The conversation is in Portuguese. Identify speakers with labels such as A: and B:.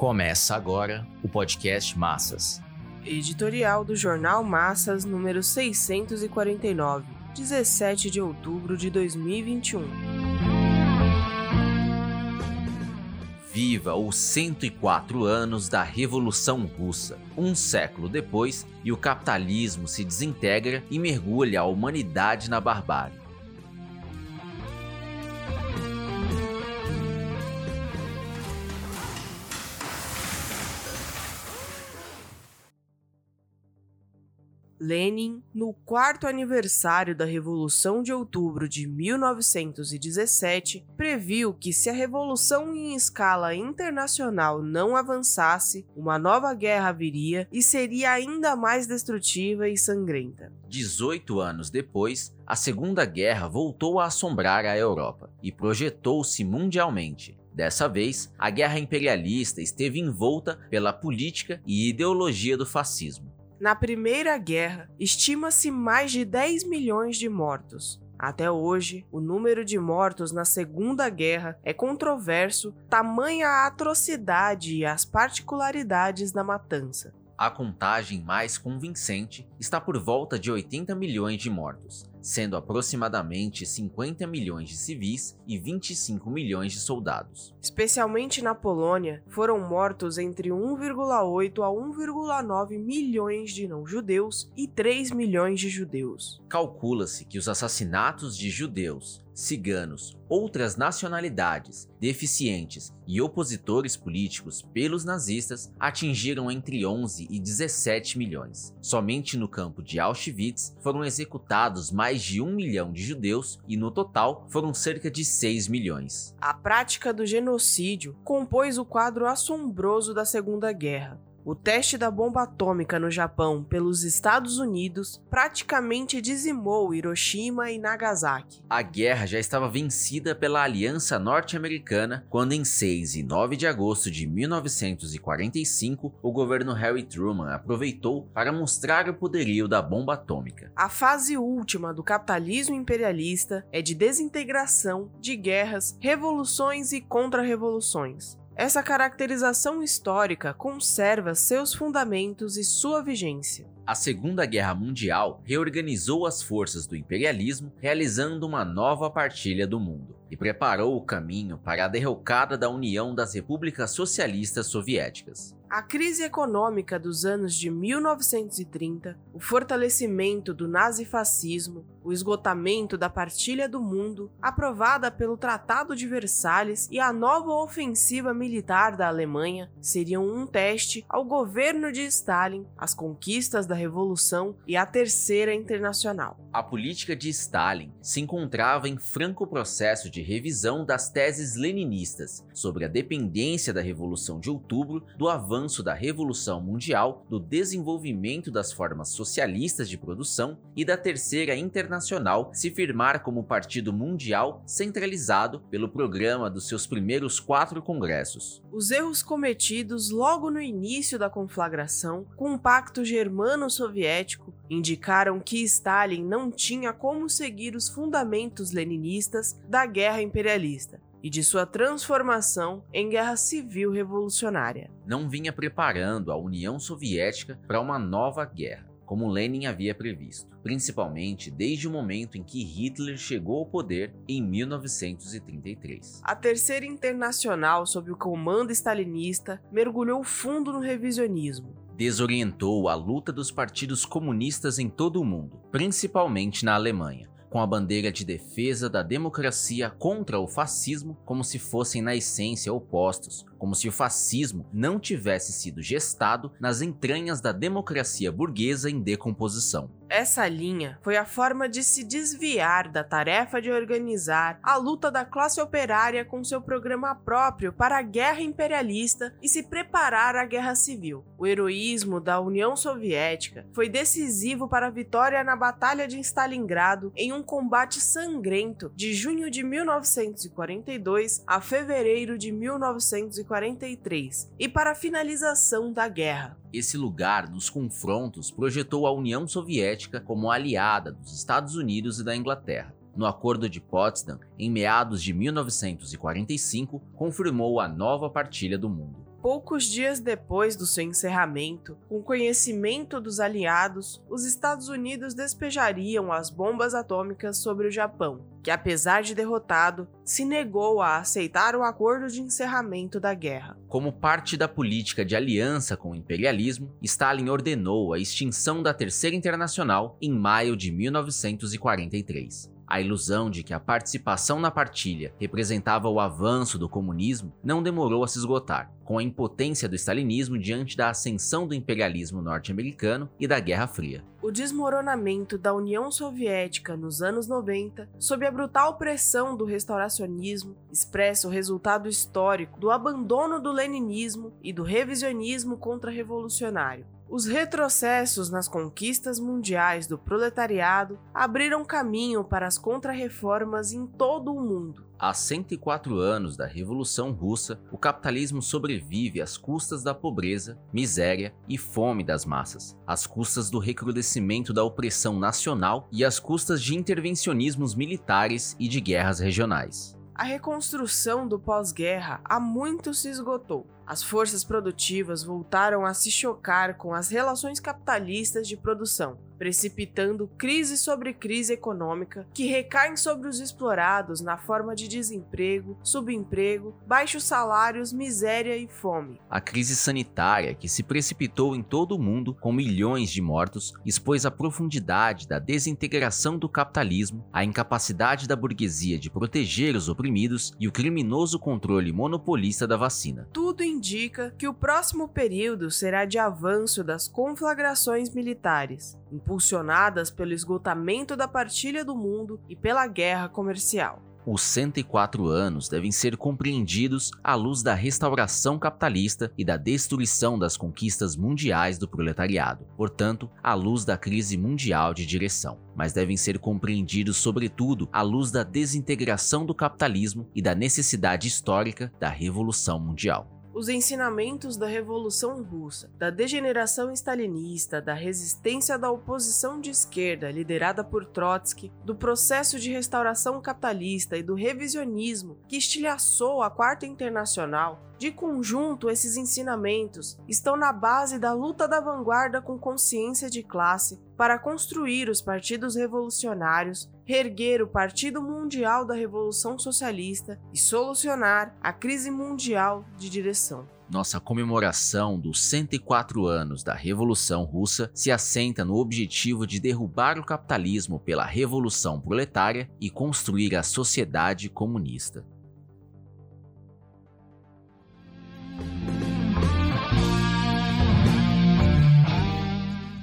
A: Começa agora o podcast Massas.
B: Editorial do Jornal Massas, número 649, 17 de outubro de 2021.
A: Viva os 104 anos da Revolução Russa. Um século depois, e o capitalismo se desintegra e mergulha a humanidade na barbárie.
B: Lenin, no quarto aniversário da Revolução de Outubro de 1917, previu que se a revolução em escala internacional não avançasse, uma nova guerra viria e seria ainda mais destrutiva e sangrenta.
A: 18 anos depois, a Segunda Guerra voltou a assombrar a Europa e projetou-se mundialmente. Dessa vez, a guerra imperialista esteve envolta pela política e ideologia do fascismo.
B: Na Primeira Guerra, estima-se mais de 10 milhões de mortos. Até hoje, o número de mortos na Segunda Guerra é controverso, tamanha a atrocidade e as particularidades da matança.
A: A contagem mais convincente está por volta de 80 milhões de mortos, sendo aproximadamente 50 milhões de civis e 25 milhões de soldados.
B: Especialmente na Polônia, foram mortos entre 1,8 a 1,9 milhões de não-judeus e 3 milhões de judeus.
A: Calcula-se que os assassinatos de judeus, ciganos, outras nacionalidades, deficientes e opositores políticos pelos nazistas atingiram entre 11 e 17 milhões. Somente no campo de Auschwitz foram executados mais de um milhão de judeus e no total foram cerca de 6 milhões.
B: A prática do genocídio compôs o quadro assombroso da Segunda Guerra. O teste da bomba atômica no Japão pelos Estados Unidos praticamente dizimou Hiroshima e Nagasaki.
A: A guerra já estava vencida pela Aliança Norte-Americana quando, em 6 e 9 de agosto de 1945, o governo Harry Truman aproveitou para mostrar o poderio da bomba atômica.
B: A fase última do capitalismo imperialista é de desintegração, de guerras, revoluções e contra-revoluções. Essa caracterização histórica conserva seus fundamentos e sua vigência.
A: A Segunda Guerra Mundial reorganizou as forças do imperialismo, realizando uma nova partilha do mundo, e preparou o caminho para a derrocada da União das Repúblicas Socialistas Soviéticas.
B: A crise econômica dos anos de 1930, o fortalecimento do nazifascismo, o esgotamento da partilha do mundo, aprovada pelo Tratado de Versalhes e a nova ofensiva militar da Alemanha seriam um teste ao governo de Stalin, às conquistas da Revolução e à Terceira Internacional.
A: A política de Stalin se encontrava em franco processo de revisão das teses leninistas sobre a dependência da Revolução de Outubro do avanço da Revolução Mundial, do desenvolvimento das formas socialistas de produção e da Terceira Internacional se firmar como partido mundial centralizado pelo programa dos seus primeiros quatro congressos.
B: Os erros cometidos logo no início da conflagração, com o Pacto Germano-Soviético, indicaram que Stalin não tinha como seguir os fundamentos leninistas da guerra imperialista e de sua transformação em guerra civil revolucionária.
A: Não vinha preparando a União Soviética para uma nova guerra como Lenin havia previsto, principalmente desde o momento em que Hitler chegou ao poder em 1933.
B: A Terceira Internacional, sob o comando stalinista, mergulhou fundo no revisionismo,
A: desorientou a luta dos partidos comunistas em todo o mundo, principalmente na Alemanha, com a bandeira de defesa da democracia contra o fascismo como se fossem na essência opostos, como se o fascismo não tivesse sido gestado nas entranhas da democracia burguesa em decomposição.
B: Essa linha foi a forma de se desviar da tarefa de organizar a luta da classe operária com seu programa próprio para a guerra imperialista e se preparar à guerra civil. O heroísmo da União Soviética foi decisivo para a vitória na Batalha de Stalingrado em um combate sangrento de junho de 1942 a fevereiro de 1943 e para a finalização da guerra.
A: Esse lugar nos confrontos projetou a União Soviética como aliada dos Estados Unidos e da Inglaterra. No Acordo de Potsdam, em meados de 1945, confirmou a nova partilha do mundo.
B: Poucos dias depois do seu encerramento, com conhecimento dos aliados, os Estados Unidos despejariam as bombas atômicas sobre o Japão, que, apesar de derrotado, se negou a aceitar o acordo de encerramento da guerra.
A: Como parte da política de aliança com o imperialismo, Stalin ordenou a extinção da Terceira Internacional em maio de 1943. A ilusão de que a participação na partilha representava o avanço do comunismo não demorou a se esgotar, com a impotência do stalinismo diante da ascensão do imperialismo norte-americano e da Guerra Fria.
B: O desmoronamento da União Soviética nos anos 90, sob a brutal pressão do restauracionismo, expressa o resultado histórico do abandono do leninismo e do revisionismo contra-revolucionário. Os retrocessos nas conquistas mundiais do proletariado abriram caminho para as contrarreformas em todo o mundo.
A: Há 104 anos da Revolução Russa, o capitalismo sobrevive às custas da pobreza, miséria e fome das massas, às custas do recrudescimento da opressão nacional e às custas de intervencionismos militares e de guerras regionais.
B: A reconstrução do pós-guerra há muito se esgotou. As forças produtivas voltaram a se chocar com as relações capitalistas de produção, precipitando crise sobre crise econômica que recaem sobre os explorados na forma de desemprego, subemprego, baixos salários, miséria e fome.
A: A crise sanitária, que se precipitou em todo o mundo com milhões de mortos, expôs a profundidade da desintegração do capitalismo, a incapacidade da burguesia de proteger os oprimidos e o criminoso controle monopolista da vacina.
B: Tudo indica que o próximo período será de avanço das conflagrações militares impulsionadas pelo esgotamento da partilha do mundo e pela guerra comercial.
A: Os 104 anos devem ser compreendidos à luz da restauração capitalista e da destruição das conquistas mundiais do proletariado, portanto, à luz da crise mundial de direção, mas devem ser compreendidos, sobretudo, à luz da desintegração do capitalismo e da necessidade histórica da revolução mundial.
B: Os ensinamentos da Revolução Russa, da degeneração stalinista, da resistência da oposição de esquerda liderada por Trotsky, do processo de restauração capitalista e do revisionismo que estilhaçou a Quarta Internacional, de conjunto, esses ensinamentos estão na base da luta da vanguarda com consciência de classe para construir os partidos revolucionários, reerguer o Partido Mundial da Revolução Socialista e solucionar a crise mundial de direção.
A: Nossa comemoração dos 104 anos da Revolução Russa se assenta no objetivo de derrubar o capitalismo pela revolução proletária e construir a sociedade comunista.